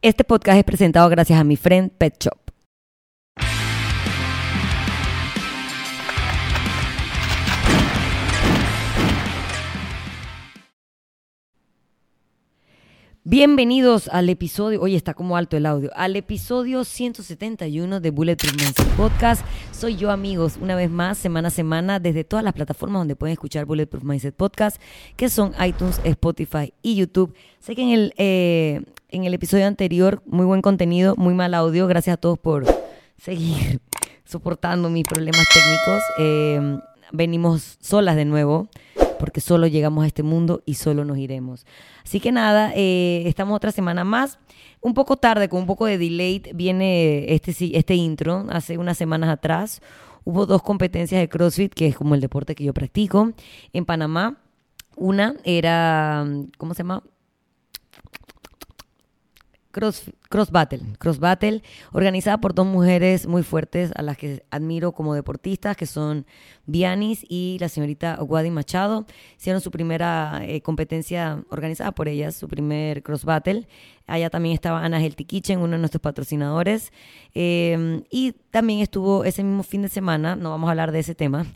Este podcast es presentado gracias a mi friend Pet Shop. Bienvenidos al episodio, oye está como alto el audio, al episodio 171 de Bulletproof Mindset Podcast. Soy yo amigos, una vez más, semana a semana, desde todas las plataformas donde pueden escuchar Bulletproof Mindset Podcast, que son iTunes, Spotify y YouTube. Sé que en el, eh, en el episodio anterior, muy buen contenido, muy mal audio, gracias a todos por seguir soportando mis problemas técnicos. Eh, venimos solas de nuevo porque solo llegamos a este mundo y solo nos iremos. Así que nada, eh, estamos otra semana más. Un poco tarde, con un poco de delay, viene este, este intro. Hace unas semanas atrás hubo dos competencias de CrossFit, que es como el deporte que yo practico, en Panamá. Una era, ¿cómo se llama? Cross, Battle, Cross Battle, organizada por dos mujeres muy fuertes a las que admiro como deportistas, que son Vianis y la señorita Wadi Machado. Hicieron su primera eh, competencia organizada por ellas, su primer Cross Battle. Allá también estaba Ana Healthy Kitchen, uno de nuestros patrocinadores. Em, y también estuvo ese mismo fin de semana, no vamos a hablar de ese tema,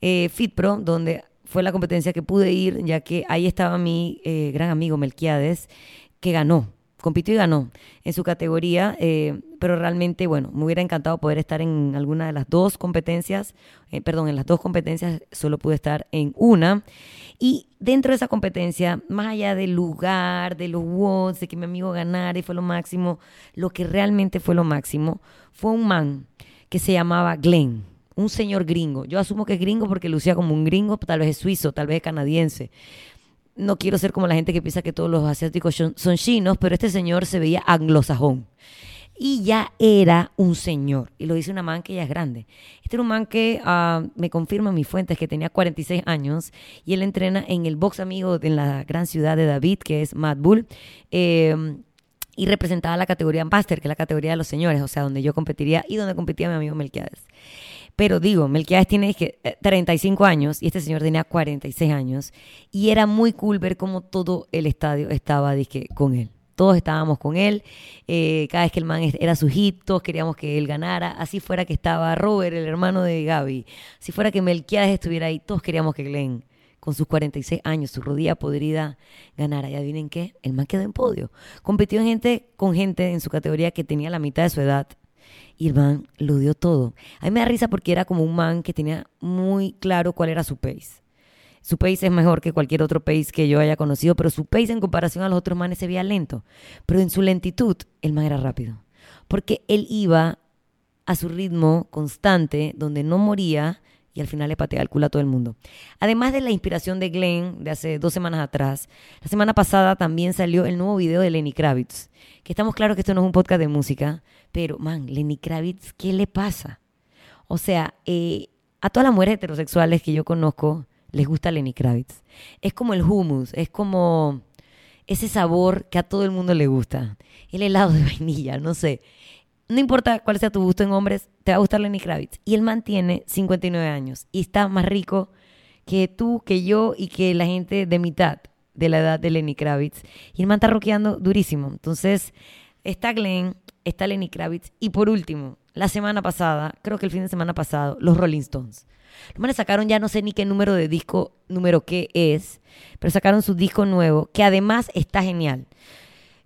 eh, FitPro, donde fue la competencia que pude ir, ya que ahí estaba mi eh, gran amigo Melquiades, que ganó compitió y ganó en su categoría, eh, pero realmente, bueno, me hubiera encantado poder estar en alguna de las dos competencias, eh, perdón, en las dos competencias solo pude estar en una. Y dentro de esa competencia, más allá del lugar, de los watts, de que mi amigo ganara y fue lo máximo, lo que realmente fue lo máximo fue un man que se llamaba Glenn un señor gringo. Yo asumo que es gringo porque lucía como un gringo, tal vez es suizo, tal vez es canadiense no quiero ser como la gente que piensa que todos los asiáticos son, chinos, pero este señor se veía anglosajón. Y ya era un señor. Y lo dice una man que ya es grande. Este era un man que uh, me confirma mis fuentes que tenía 46 años y él entrena en el box amigo en la gran ciudad de David, que es Mad Bull. Eh, y representaba la categoría Master, que es la categoría de los señores, o sea, donde yo competiría y donde competía mi amigo Melquiades. Pero digo, Melquiades tiene 35 eh, años y este señor tenía 46 años y era muy cool ver cómo todo el estadio estaba dije, con él. Todos estábamos con él, eh, cada vez que el man era su hit, todos queríamos que él ganara, así fuera que estaba Robert, el hermano de Gaby, si fuera que Melquiades estuviera ahí, todos queríamos que Glenn con sus 46 años, su rodilla podrida, ganara. Y adivinen qué, el man quedó en podio. Compitió en gente, con gente en su categoría que tenía la mitad de su edad y el man lo dio todo. A mí me da risa porque era como un man que tenía muy claro cuál era su pace. Su pace es mejor que cualquier otro pace que yo haya conocido, pero su pace en comparación a los otros manes se veía lento. Pero en su lentitud, el man era rápido. Porque él iba a su ritmo constante, donde no moría y al final le patea el culo a todo el mundo. Además de la inspiración de Glenn de hace dos semanas atrás, la semana pasada también salió el nuevo video de Lenny Kravitz. Que estamos claros que esto no es un podcast de música, pero man, Lenny Kravitz, ¿qué le pasa? O sea, eh, a todas las mujeres heterosexuales que yo conozco les gusta Lenny Kravitz. Es como el hummus, es como ese sabor que a todo el mundo le gusta. El helado de vainilla, no sé no importa cuál sea tu gusto en hombres, te va a gustar Lenny Kravitz. Y él mantiene 59 años y está más rico que tú, que yo y que la gente de mitad de la edad de Lenny Kravitz. Y el man está rockeando durísimo. Entonces, está Glenn, está Lenny Kravitz. Y por último, la semana pasada, creo que el fin de semana pasado, los Rolling Stones. Los manes sacaron ya no sé ni qué número de disco, número qué es, pero sacaron su disco nuevo, que además está genial.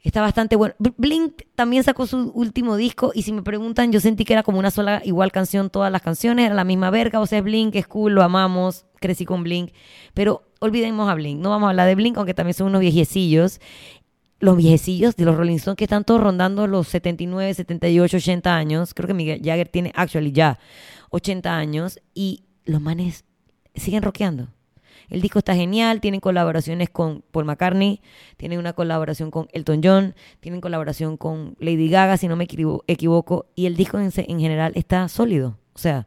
Está bastante bueno. Blink también sacó su último disco y si me preguntan, yo sentí que era como una sola igual canción todas las canciones, era la misma verga, o sea, es Blink, es cool, lo amamos, crecí con Blink, pero olvidemos a Blink, no vamos a hablar de Blink, aunque también son unos viejecillos. Los viejecillos de los Rolling Stones que están todos rondando los 79, 78, 80 años. Creo que Miguel Jagger tiene actually ya 80 años y los manes siguen rockeando. El disco está genial, tienen colaboraciones con Paul McCartney, tienen una colaboración con Elton John, tienen colaboración con Lady Gaga, si no me equivoco, y el disco en, general está sólido. O sea,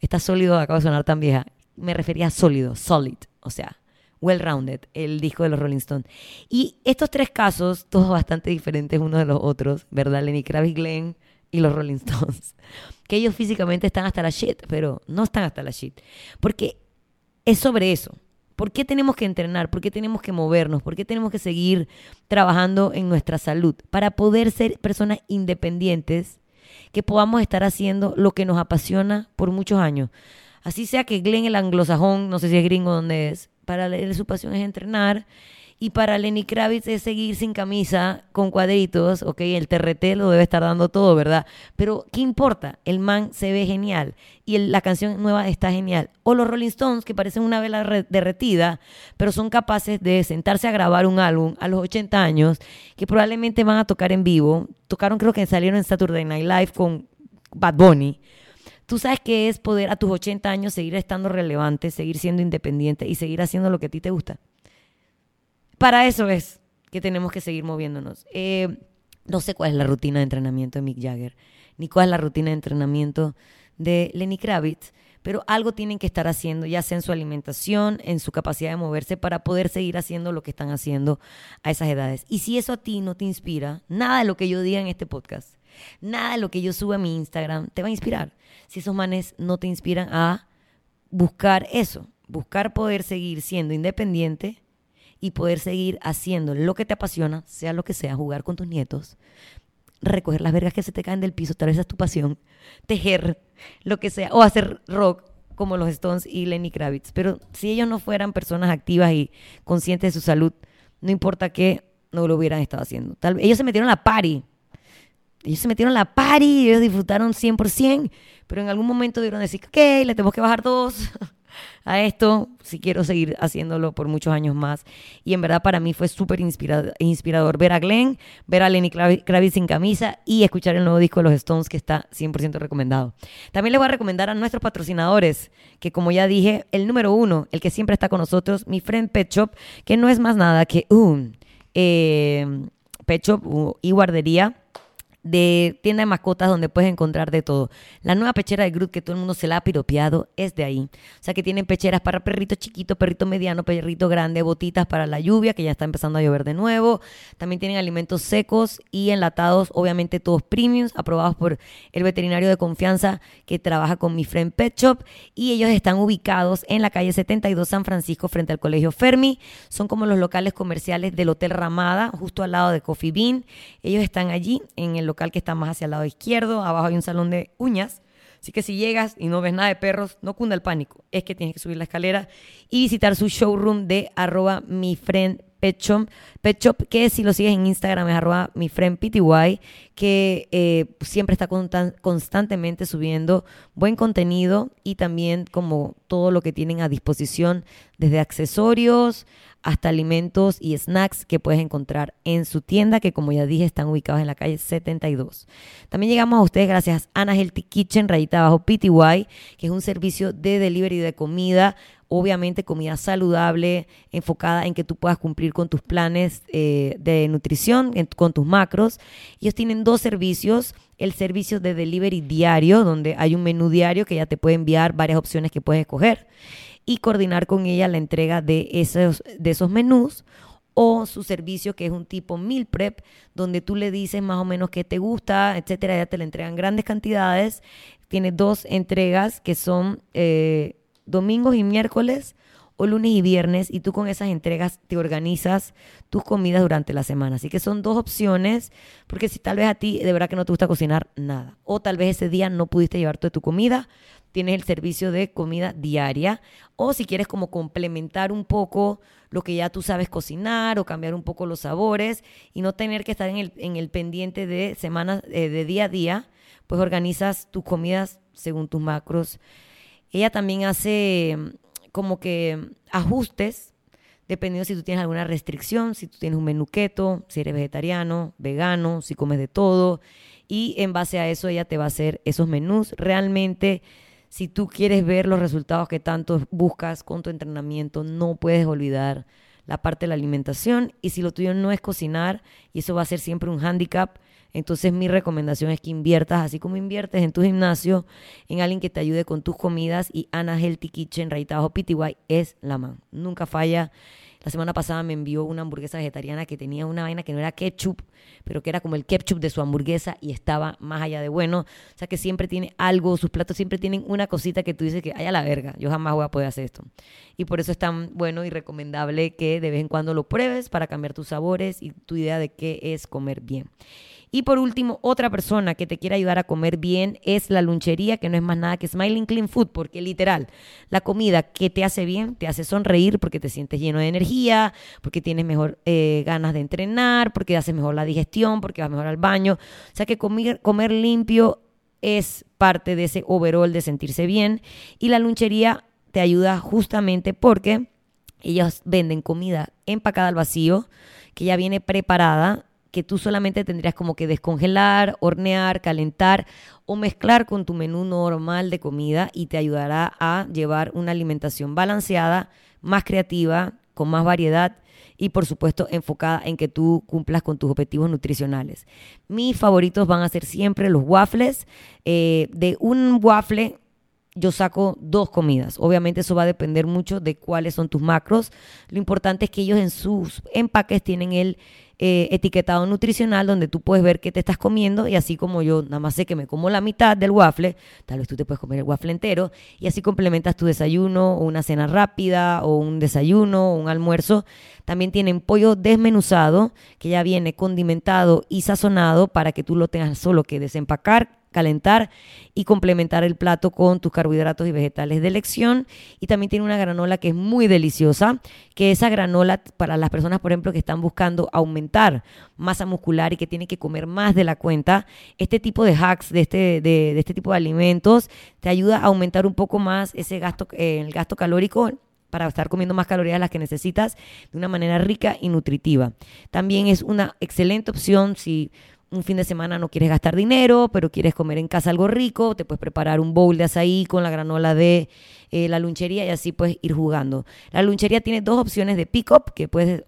está sólido, acaba de sonar tan vieja. Me refería a sólido, solid, o sea, well-rounded, el disco de los Rolling Stones. Y estos tres casos, todos bastante diferentes unos de los otros, ¿verdad? Lenny Kravitz, Glenn y los Rolling Stones. Que ellos físicamente están hasta la shit, pero no están hasta la shit. Porque es sobre eso ¿Por qué tenemos que entrenar? ¿Por qué tenemos que movernos? ¿Por qué tenemos que seguir trabajando en nuestra salud? Para poder ser personas independientes que podamos estar haciendo lo que nos apasiona por muchos años. Así sea que Glenn el anglosajón, no sé si es gringo donde es, para él su pasión es entrenar y para Lenny Kravitz es seguir sin camisa, con cuadritos, ok, el TRT lo debe estar dando todo, ¿verdad? Pero, ¿qué importa? El man se ve genial y la canción nueva está genial. O los Rolling Stones, que parecen una vela derretida, pero son capaces de sentarse a grabar un álbum a los 80 años, que probablemente van a tocar en vivo. Tocaron, creo que salieron en Saturday Night Live con Bad Bunny. Tú sabes qué es poder a tus 80 años seguir estando relevante, seguir siendo independiente y seguir haciendo lo que a ti te gusta. Para eso es que tenemos que seguir moviéndonos. Eh, no sé cuál es la rutina de entrenamiento de Mick Jagger, ni cuál es la rutina de entrenamiento de Lenny Kravitz, pero algo tienen que estar haciendo, ya sea en su alimentación, en su capacidad de moverse, para poder seguir haciendo lo que están haciendo a esas edades. Y si eso a ti no te inspira, nada de lo que yo diga en este podcast, nada de lo que yo suba a mi Instagram te va a inspirar. Si esos manes no te inspiran a buscar eso, buscar poder seguir siendo independiente y poder seguir haciendo lo que te apasiona, sea lo que sea, jugar con tus nietos, recoger las vergas que se te caen del piso, tal vez es tu pasión, tejer, lo que sea, o hacer rock como los Stones y Lenny Kravitz. Pero si ellos no fueran personas activas y conscientes de su salud, no importa qué, no lo hubieran estado haciendo. Tal, ellos se metieron a la party. Ellos se metieron a la party, ellos disfrutaron 100%, pero en algún momento debieron decir, ok, le tenemos que bajar dos. a esto si quiero seguir haciéndolo por muchos años más. Y en verdad para mí fue súper inspirador, ver a Glenn, ver a Lenny Kravitz sin camisa y escuchar el nuevo disco de los Stones que está 100% recomendado. También les voy a recomendar a nuestros patrocinadores, que como ya dije, el número uno, el que siempre está con nosotros, mi friend Pet Shop, que no es más nada que un eh, Pet Shop y guardería de tienda de mascotas donde puedes encontrar de todo. La nueva pechera de Groot que todo el mundo se la ha piropeado es de ahí. O sea que tienen pecheras para perrito chiquito, perrito mediano, perrito grande, botitas para la lluvia que ya está empezando a llover de nuevo. También tienen alimentos secos y enlatados, obviamente todos premiums, aprobados por el veterinario de confianza que trabaja con mi friend Pet Shop y ellos están ubicados en la calle 72 San Francisco frente al Colegio Fermi. Son como los locales comerciales del Hotel Ramada, justo al lado de Coffee Bean. Ellos están allí en el que está más hacia el lado izquierdo. Abajo hay un salón de uñas. Así que si llegas y no ves nada de perros, no cunda el pánico. Es que tienes que subir la escalera y visitar su showroom de arroba mi friend Pet Shop, que si lo sigues en Instagram es arroba mi friend PTY, que eh, siempre está constantemente subiendo buen contenido y también como todo lo que tienen a disposición, desde accesorios hasta alimentos y snacks que puedes encontrar en su tienda, que como ya dije están ubicados en la calle 72. También llegamos a ustedes gracias a Ana Healthy Kitchen, rayita abajo PTY, que es un servicio de delivery de comida obviamente comida saludable, enfocada en que tú puedas cumplir con tus planes eh, de nutrición, con tus macros. Ellos tienen dos servicios, el servicio de delivery diario, donde hay un menú diario que ya te puede enviar varias opciones que puedes escoger y coordinar con ella la entrega de esos, de esos menús o su servicio que es un tipo meal prep donde tú le dices más o menos qué te gusta, etcétera, ya te le entregan grandes cantidades. Tiene dos entregas que son eh, domingos y miércoles o lunes y viernes y tú con esas entregas te organizas tus comidas durante la semana. Así que son dos opciones, porque si tal vez a ti de verdad que no te gusta cocinar nada, o tal vez ese día no pudiste llevar toda tu comida, tienes el servicio de comida diaria, o si quieres como complementar un poco lo que ya tú sabes cocinar o cambiar un poco los sabores y no tener que estar en el, en el pendiente de semanas, eh, de día a día, pues organizas tus comidas según tus macros. Ella también hace como que ajustes dependiendo si tú tienes alguna restricción, si tú tienes un menú si eres vegetariano, vegano, si comes de todo. Y en base a eso ella te va a hacer esos menús. Realmente, si tú quieres ver los resultados que tanto buscas con tu entrenamiento, no puedes olvidar la parte de la alimentación. Y si lo tuyo no es cocinar, y eso va a ser siempre un handicap, entonces mi recomendación es que inviertas, así como inviertes en tu gimnasio, en alguien que te ayude con tus comidas y Ana Healthy Kitchen, Raita Bajo PTY, es la man. Nunca falla. La semana pasada me envió una hamburguesa vegetariana que tenía una vaina que no era ketchup, pero que era como el ketchup de su hamburguesa y estaba más allá de bueno. O sea que siempre tiene algo, sus platos siempre tienen una cosita que tú dices que, ay a la verga, yo jamás voy a poder hacer esto. Y por eso es tan bueno y recomendable que de vez en cuando lo pruebes para cambiar tus sabores y tu idea de qué es comer bien. Y por último, otra persona que te quiere ayudar a comer bien es la lunchería, que no es más nada que Smiling Clean Food, porque literal, la comida que te hace bien, te hace sonreír porque te sientes lleno de energía, porque tienes mejor eh, ganas de entrenar, porque haces mejor la digestión, porque vas mejor al baño. O sea que comer, limpio es parte de ese overall de sentirse bien. Y la lunchería te ayuda justamente porque ellos venden comida empacada al vacío, que ya viene preparada que tú solamente tendrías como que descongelar, hornear, calentar o mezclar con tu menú normal de comida y te ayudará a llevar una alimentación balanceada, más creativa, con más variedad y por supuesto enfocada en que tú cumplas con tus objetivos nutricionales. Mis favoritos van a ser siempre los waffles. Eh, de un waffle yo saco dos comidas. Obviamente eso va a depender mucho de cuáles son tus macros. Lo importante es que ellos en sus empaques tienen el eh, etiquetado nutricional donde tú puedes ver qué te estás comiendo y así como yo nada más sé que me como la mitad del waffle, tal vez tú te puedes comer el waffle entero y así complementas tu desayuno o una cena rápida o un desayuno o un almuerzo. También tienen pollo desmenuzado que ya viene condimentado y sazonado para que tú lo tengas solo que desempacar calentar y complementar el plato con tus carbohidratos y vegetales de elección. Y también tiene una granola que es muy deliciosa, que esa granola para las personas, por ejemplo, que están buscando aumentar masa muscular y que tienen que comer más de la cuenta, este tipo de hacks de este, de, este tipo de alimentos te ayuda a aumentar un poco más ese gasto, eh, el gasto calórico para estar comiendo más calorías las que necesitas de una manera rica y nutritiva. También es una excelente opción si un fin de semana no quieres gastar dinero, pero quieres comer en casa algo rico, te puedes preparar un bowl de azaí con la granola de eh, la lunchería y así puedes ir jugando. La lunchería tiene dos opciones de pick-up, que puedes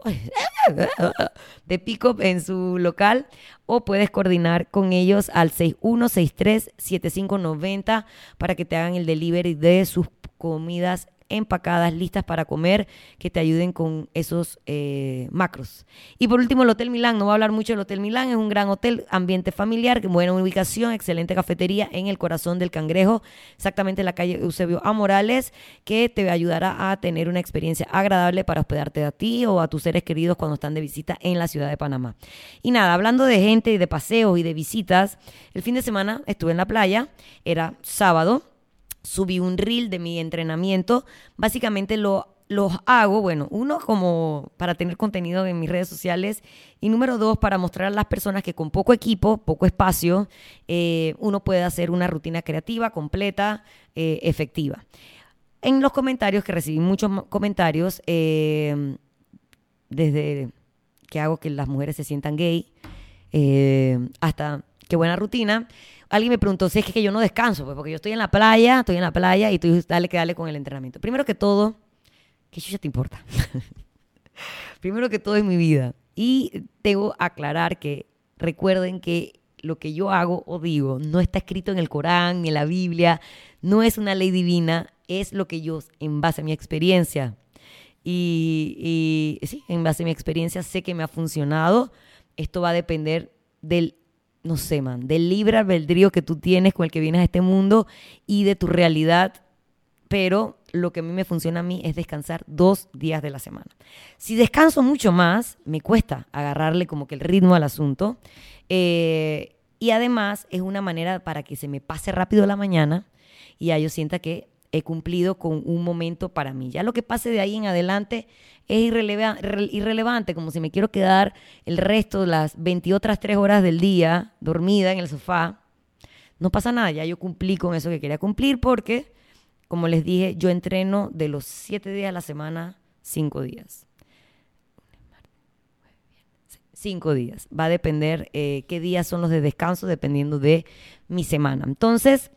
de pick-up en su local o puedes coordinar con ellos al 6163-7590 para que te hagan el delivery de sus comidas empacadas, listas para comer, que te ayuden con esos eh, macros. Y por último, el Hotel Milán. No voy a hablar mucho del Hotel Milán. Es un gran hotel, ambiente familiar, buena ubicación, excelente cafetería en el corazón del Cangrejo, exactamente en la calle Eusebio A. Morales, que te ayudará a tener una experiencia agradable para hospedarte a ti o a tus seres queridos cuando están de visita en la ciudad de Panamá. Y nada, hablando de gente y de paseos y de visitas, el fin de semana estuve en la playa, era sábado subí un reel de mi entrenamiento. Básicamente lo los hago, bueno, uno como para tener contenido en mis redes sociales y número dos para mostrar a las personas que con poco equipo, poco espacio, eh, uno puede hacer una rutina creativa, completa, eh, efectiva. En los comentarios, que recibí muchos comentarios, eh, desde que hago que las mujeres se sientan gay, hasta qué buena rutina, alguien me preguntó si es que yo no descanso, pues porque yo estoy en la playa, estoy en la playa y tú dale que dale con el entrenamiento. Primero que todo, ¿qué chucha te importa? Primero que todo es mi vida. Y debo aclarar que recuerden que lo que yo hago o digo no está escrito en el Corán ni en la Biblia, no es una ley divina, es lo que yo, en base a mi experiencia, y, y sí, en base a mi experiencia sé que me ha funcionado. Esto va a depender del no sé, man, del libre albedrío que tú tienes con el que vienes a este mundo y de tu realidad. Pero lo que a mí me funciona a mí es descansar dos días de la semana. Si descanso mucho más, me cuesta agarrarle como que el ritmo al asunto. Eh, y además es una manera para que se me pase rápido la mañana y ya yo sienta que he cumplido con un momento para mí. Ya lo que pase de ahí en adelante es irrelevante, como si me quiero quedar el resto de las 20 otras 3 horas del día dormida en el sofá. No pasa nada, ya yo cumplí con eso que quería cumplir porque, como les dije, yo entreno de los 7 días a la semana, 5 días. 5 días. Va a depender eh, qué días son los de descanso, dependiendo de mi semana. Entonces,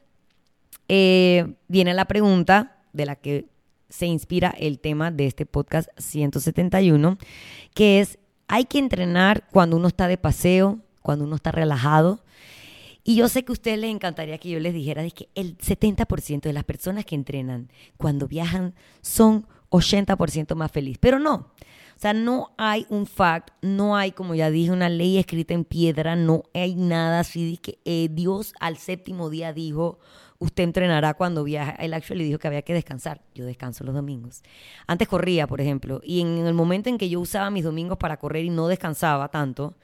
eh, viene la pregunta de la que se inspira el tema de este podcast 171, que es, hay que entrenar cuando uno está de paseo, cuando uno está relajado. Y yo sé que a ustedes les encantaría que yo les dijera que el 70% de las personas que entrenan cuando viajan son 80% más felices, pero no. O sea, no hay un fact, no hay, como ya dije, una ley escrita en piedra, no hay nada así de que eh, Dios al séptimo día dijo, usted entrenará cuando viaja. Él actually dijo que había que descansar. Yo descanso los domingos. Antes corría, por ejemplo, y en el momento en que yo usaba mis domingos para correr y no descansaba tanto,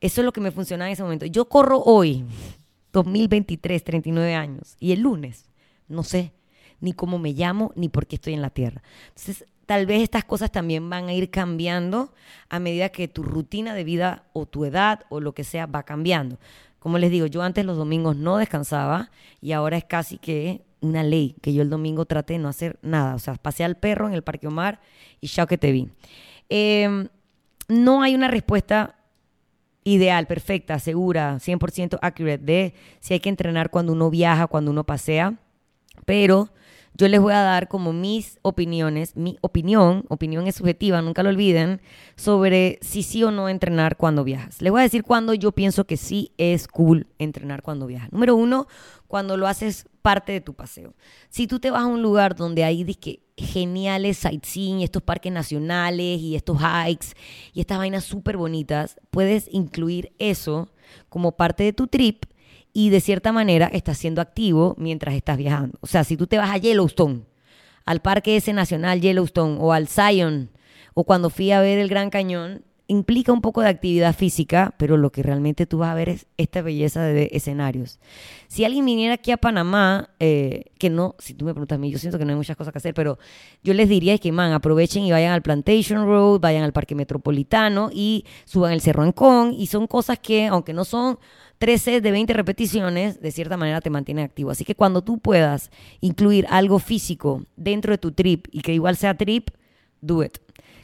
eso es lo que me funcionaba en ese momento. Yo corro hoy, 2023, 39 años, y el lunes, no sé ni cómo me llamo, ni por qué estoy en la tierra. Entonces, tal vez estas cosas también van a ir cambiando a medida que tu rutina de vida o tu edad o lo que sea va cambiando. Como les digo, yo antes los domingos no descansaba y ahora es casi que una ley que yo el domingo traté de no hacer nada. O sea, pasé al perro en el Parque Omar y ya que te vi. Em, no hay una respuesta ideal, perfecta, segura, 100% accurate de si hay que entrenar cuando uno viaja, cuando uno pasea, pero yo les voy a dar como mis opiniones, mi opinión, opinión es subjetiva, nunca lo olviden, sobre si sí o no entrenar cuando viajas. Les voy a decir cuando yo pienso que sí es cool entrenar cuando viajas. Número uno, cuando lo haces parte de tu paseo. Si tú te vas a un lugar donde hay disque geniales sightseeing, estos parques nacionales y estos hikes y estas vainas súper bonitas, puedes incluir eso como parte de tu trip y de cierta manera estás siendo activo mientras estás viajando. O sea, si tú te vas a Yellowstone, al Parque ese Nacional Yellowstone o al Zion, o cuando fui a ver el Gran Cañón, implica un poco de actividad física, pero lo que realmente tú vas a ver es esta belleza de escenarios. Si alguien viniera aquí a Panamá, eh, que no, si tú me preguntas a mí, yo siento que no hay muchas cosas que hacer, pero yo les diría que, man, aprovechen y vayan al Plantation Road, vayan al Parque Metropolitano y suban el Cerro Ancón, y son cosas que, aunque no son 13 de 20 repeticiones, de cierta manera te mantiene activo. Así que cuando tú puedas incluir algo físico dentro de tu trip y que igual sea trip, do it.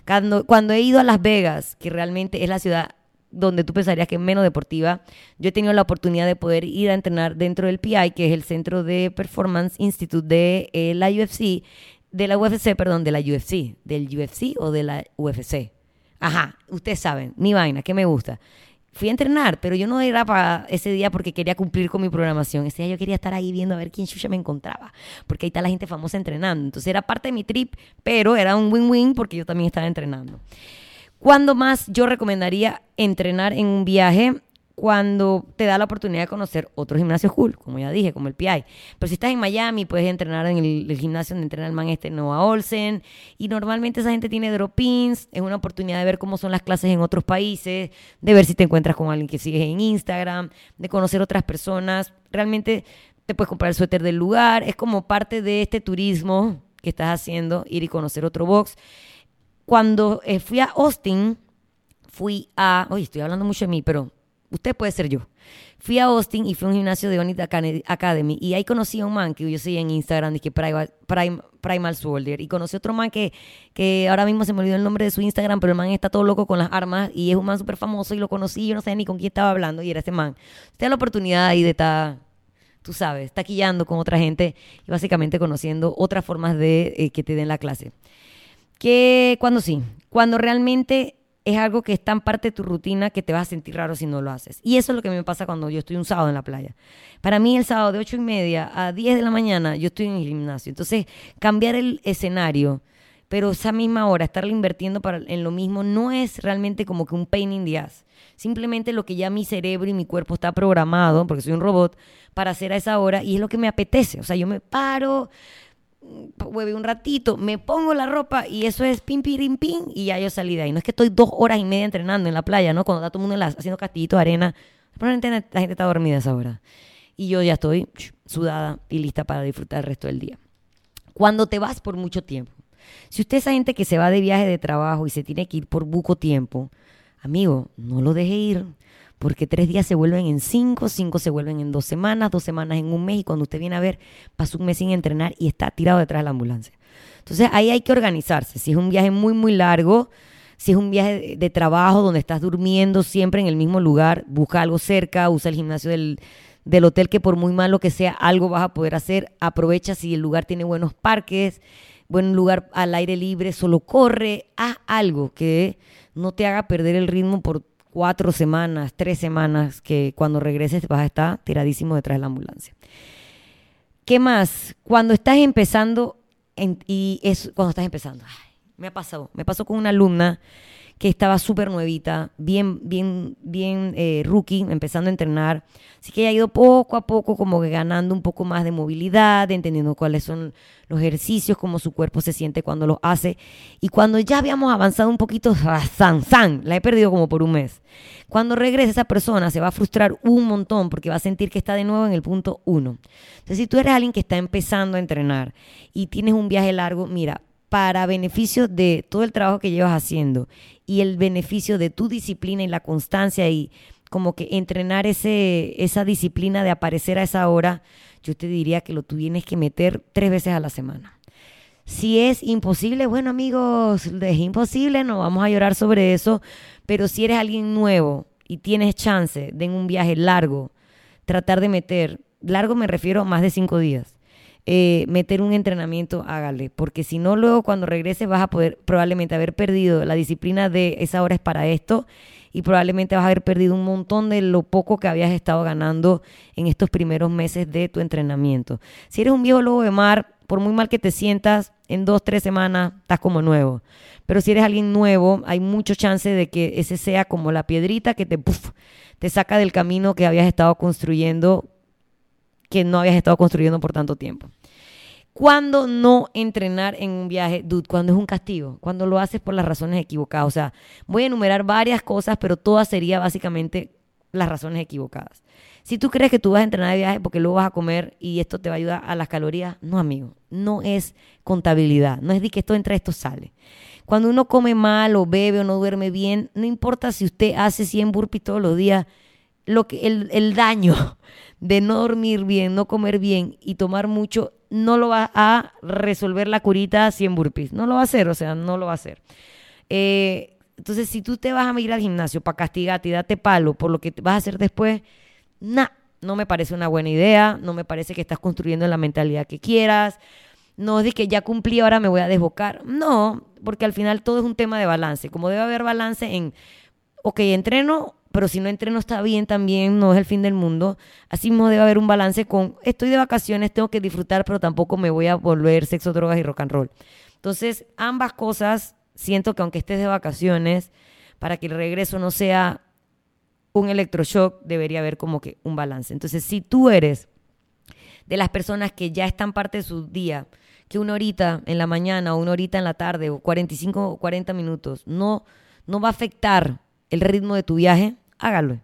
Cuando, cuando he ido a Las Vegas, que realmente es la ciudad donde tú pensarías que es menos deportiva, yo he tenido la oportunidad de poder ir a entrenar dentro del PI, que es el Centro de Performance Institute de eh, la UFC, de la UFC, perdón, de la UFC, del UFC o de la UFC. Ajá, ustedes saben, mi vaina, que me gusta fui a entrenar, pero yo no era para ese día porque quería cumplir con mi programación. Ese día yo quería estar ahí viendo a ver quién chucha me encontraba, porque ahí está la gente famosa entrenando. Entonces era parte de mi trip, pero era un win-win porque yo también estaba entrenando. ¿Cuándo más yo recomendaría entrenar en un viaje? Cuando te da la oportunidad de conocer otros gimnasios cool, como ya dije, como el PI. Pero si estás en Miami, puedes entrenar en el, gimnasio donde entrena el man este Noah Olsen. Y normalmente esa gente tiene drop-ins. Es una oportunidad de ver cómo son las clases en otros países, de ver si te encuentras con alguien que sigues en Instagram, de conocer otras personas. Realmente te puedes comprar el suéter del lugar. Es como parte de este turismo que estás haciendo, ir y conocer otro box. Cuando eh, fui a Austin, fui a... Oye, estoy hablando mucho de mí, pero Usted puede ser yo. Fui a Austin y fui a un gimnasio de Onit Academy y ahí conocí a un man que yo seguía en Instagram, que Primal, Primal Soldier. Y conocí a otro man que, que ahora mismo se me olvidó el nombre de su Instagram, pero el man está todo loco con las armas y es un man súper famoso y lo conocí. Yo no sé ni con quién estaba hablando y era ese man. Usted da la oportunidad ahí de estar, tú sabes, taquillando con otra gente y básicamente conociendo otras formas de eh, que te den la clase. Que cuando sí, cuando realmente es algo que es tan parte de tu rutina que te vas a sentir raro si no lo haces. Y eso es lo que me pasa cuando yo estoy un sábado en la playa. Para mí el sábado de 8 y media a 10 de la mañana yo estoy en el gimnasio. Entonces, cambiar el escenario, pero esa misma hora estarle invirtiendo para, en lo mismo no es realmente como que un pain in the ass. Simplemente lo que ya mi cerebro y mi cuerpo está programado, porque soy un robot, para hacer a esa hora y es lo que me apetece. O sea, yo me paro, hueve un ratito, me pongo la ropa y eso es pim, pim, pim, y ya yo salí de ahí. No es que estoy dos horas y media entrenando en la playa, ¿no? Cuando está todo el mundo haciendo castillitos arena, probablemente la gente está dormida a esa hora. Y yo ya estoy sudada y lista para disfrutar el resto del día. Cuando te vas por mucho tiempo, si usted es gente que se va de viaje de trabajo y se tiene que ir por buco tiempo, amigo, no lo deje ir porque tres días se vuelven en cinco, cinco se vuelven en dos semanas, dos semanas en un mes y cuando usted viene a ver, pasó un mes sin entrenar y está tirado detrás de la ambulancia. Entonces ahí hay que organizarse. Si es un viaje muy, muy largo, si es un viaje de, trabajo donde estás durmiendo siempre en el mismo lugar, busca algo cerca, usa el gimnasio del, del hotel que por muy malo que sea, algo vas a poder hacer. Aprovecha si el lugar tiene buenos parques, buen lugar al aire libre, solo corre, haz algo que no te haga perder el ritmo por cuatro semanas, tres semanas, que cuando regreses vas a estar tiradísimo detrás de la ambulancia. ¿Qué más? Cuando estás empezando, y es cuando estás empezando, Me ha pasado. Me pasó con una alumna que estaba súper nuevita, bien, bien, bien eh, rookie, empezando a entrenar. Así que ha ido poco a poco como que ganando un poco más de movilidad, entendiendo cuáles son los ejercicios, cómo su cuerpo se siente cuando los hace. Y cuando ya habíamos avanzado un poquito, san, san, la he perdido como por un mes. Cuando regrese esa persona se va a frustrar un montón porque va a sentir que está de nuevo en el punto uno. Entonces, si tú eres alguien que está empezando a entrenar y tienes un viaje largo, mira, para beneficio de todo el trabajo que llevas haciendo y el beneficio de tu disciplina y la constancia y como que entrenar ese, esa disciplina de aparecer a esa hora, yo te diría que lo tienes que meter tres veces a la semana. Si es imposible, bueno amigos, es imposible, no vamos a llorar sobre eso, pero si eres alguien nuevo y tienes chance de en un viaje largo, tratar de meter, largo me refiero a más de cinco días, eh, meter un entrenamiento, hágale, porque si no, luego cuando regreses vas a poder probablemente haber perdido la disciplina de esa hora es para esto y probablemente vas a haber perdido un montón de lo poco que habías estado ganando en estos primeros meses de tu entrenamiento. Si eres un viejo lobo de mar, por muy mal que te sientas, en dos, tres semanas estás como nuevo. Pero si eres alguien nuevo, hay mucho chance de que ese sea como la piedrita que te, te saca del camino que habías estado construyendo que no habías estado construyendo por tanto tiempo. ¿Cuándo no entrenar en un viaje, dude? Cuando es un castigo, cuando lo haces por las razones equivocadas. O sea, voy a enumerar varias cosas, pero todas serían básicamente las razones equivocadas. Si tú crees que tú vas a entrenar de viaje porque luego vas a comer y esto te va a ayudar a las calorías, no, amigo. No es contabilidad. No es de que esto entra, esto sale. Cuando uno come mal o bebe o no duerme bien, no importa si usted hace 100 burpees todos los días, lo que, el, el daño de no dormir bien, no comer bien y tomar mucho, no lo va a resolver la curita 100 burpees. No lo va a hacer, o sea, no lo va a hacer. Eh, entonces, si tú te vas a ir al gimnasio para castigarte y date palo por lo que vas a hacer después, nah, no me parece una buena idea, no me parece que estás construyendo la mentalidad que quieras. No es de que ya cumplí, ahora me voy a desbocar. No, porque al final todo es un tema de balance. Como debe haber balance en, ok, entreno pero si no entreno está bien también, no es el fin del mundo. Así mismo debe haber un balance con, estoy de vacaciones, tengo que disfrutar, pero tampoco me voy a volver sexo, drogas y rock and roll. Entonces, ambas cosas, siento que aunque estés de vacaciones, para que el regreso no sea un electroshock, debería haber como que un balance. Entonces, si tú eres de las personas que ya están parte de su día, que una horita en la mañana o una horita en la tarde o 45 o 40 minutos no, no va a afectar el ritmo de tu viaje, hágalo.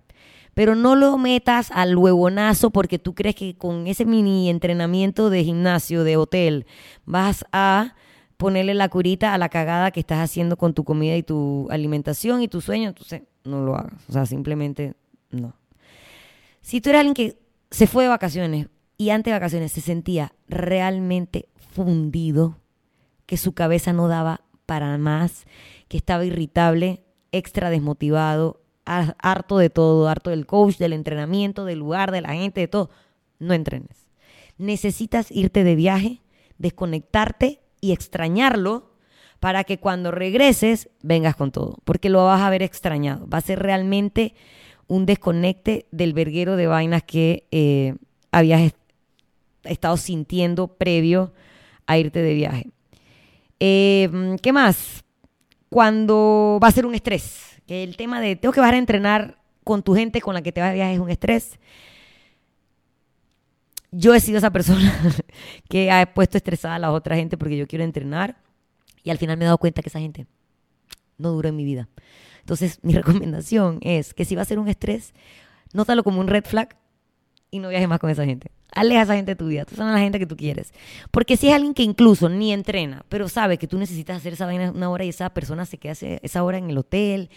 Pero no lo metas al huevonazo porque tú crees que con ese mini entrenamiento de gimnasio, de hotel, vas a ponerle la curita a la cagada que estás haciendo con tu comida y tu alimentación y tu sueño. Entonces, no lo hagas. O sea, simplemente no. Si tú eres alguien que se fue de vacaciones y antes de vacaciones se sentía realmente fundido, que su cabeza no daba para más, que estaba irritable, extra desmotivado, harto de todo, harto del coach, del entrenamiento, del lugar, de la gente, de todo, no entrenes. Necesitas irte de viaje, desconectarte y extrañarlo para que cuando regreses vengas con todo, porque lo vas a haber extrañado. Va a ser realmente un desconecte del verguero de vainas que eh, habías estado sintiendo previo a irte de viaje. Eh, ¿Qué más? Cuando va a ser un estrés el tema de tengo que bajar a entrenar con tu gente con la que te vas a viajar es un estrés. Yo he sido esa persona que ha puesto estresada a la otra gente porque yo quiero entrenar y al final me he dado cuenta que esa gente no dura en mi vida. Entonces, mi recomendación es que si va a ser un estrés, nótalo como un red flag y no viajes más con esa gente. Aleja a esa gente de tu vida. Tú son la gente que tú quieres. Porque si es alguien que incluso ni entrena, pero sabe que tú necesitas hacer esa vaina una hora y esa persona se queda esa hora en el hotel,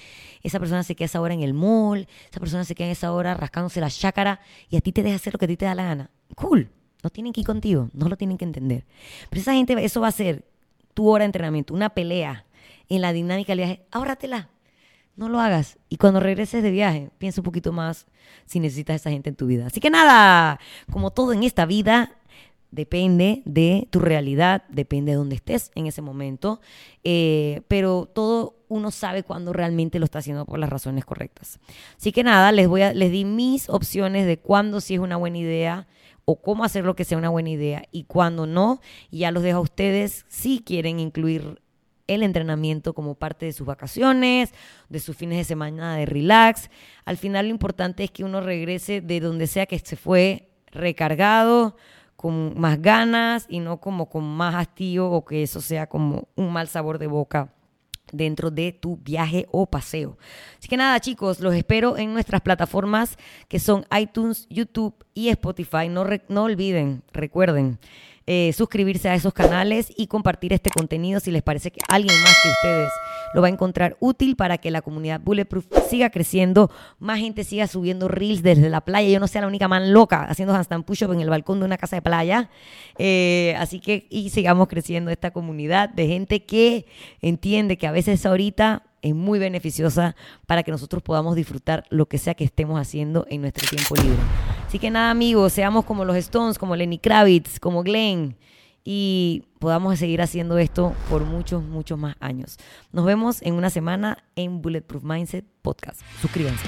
esa persona se queda esa hora en el mall, esa persona se queda esa hora rascándose la chácara y a ti te deja hacer lo que a ti te da la gana. Cool. No tienen que ir contigo. No lo tienen que entender. Pero esa gente, eso va a ser tu hora de entrenamiento, una pelea en la dinámica del viaje. Ahórratela no lo hagas. Y cuando regreses de viaje, piensa un poquito más si necesitas a esa gente en tu vida. Así que nada, como todo en esta vida, depende de tu realidad, depende de dónde estés en ese momento, eh, pero todo uno sabe cuándo realmente lo está haciendo por las razones correctas. Así que nada, les voy a, les di mis opciones de cuándo sí es una buena idea o cómo hacer lo que sea una buena idea y cuándo no, y ya los dejo a ustedes si quieren incluir el entrenamiento como parte de sus vacaciones, de sus fines de semana de relax. Al final lo importante es que uno regrese de donde sea que se fue recargado, con más ganas y no como con más hastío o que eso sea como un mal sabor de boca dentro de tu viaje o paseo. Así que nada, chicos, los espero en nuestras plataformas que son iTunes, YouTube y Spotify. No, no olviden, recuerden eh, suscribirse a esos canales y compartir este contenido si les parece que alguien más que ustedes lo va a encontrar útil para que la comunidad Bulletproof siga creciendo, más gente siga subiendo reels desde la playa, yo no sea la única man loca haciendo handstand push-up en el balcón de una casa de playa. Eh, así que y sigamos creciendo esta comunidad de gente que entiende que a veces ahorita es muy beneficiosa para que nosotros podamos disfrutar lo que sea que estemos haciendo en nuestro tiempo libre. Así que nada, amigos, seamos como los Stones, como Lenny Kravitz, como Glenn y podamos seguir haciendo esto por muchos, muchos más años. Nos vemos en una semana en Bulletproof Mindset Podcast. Suscríbanse.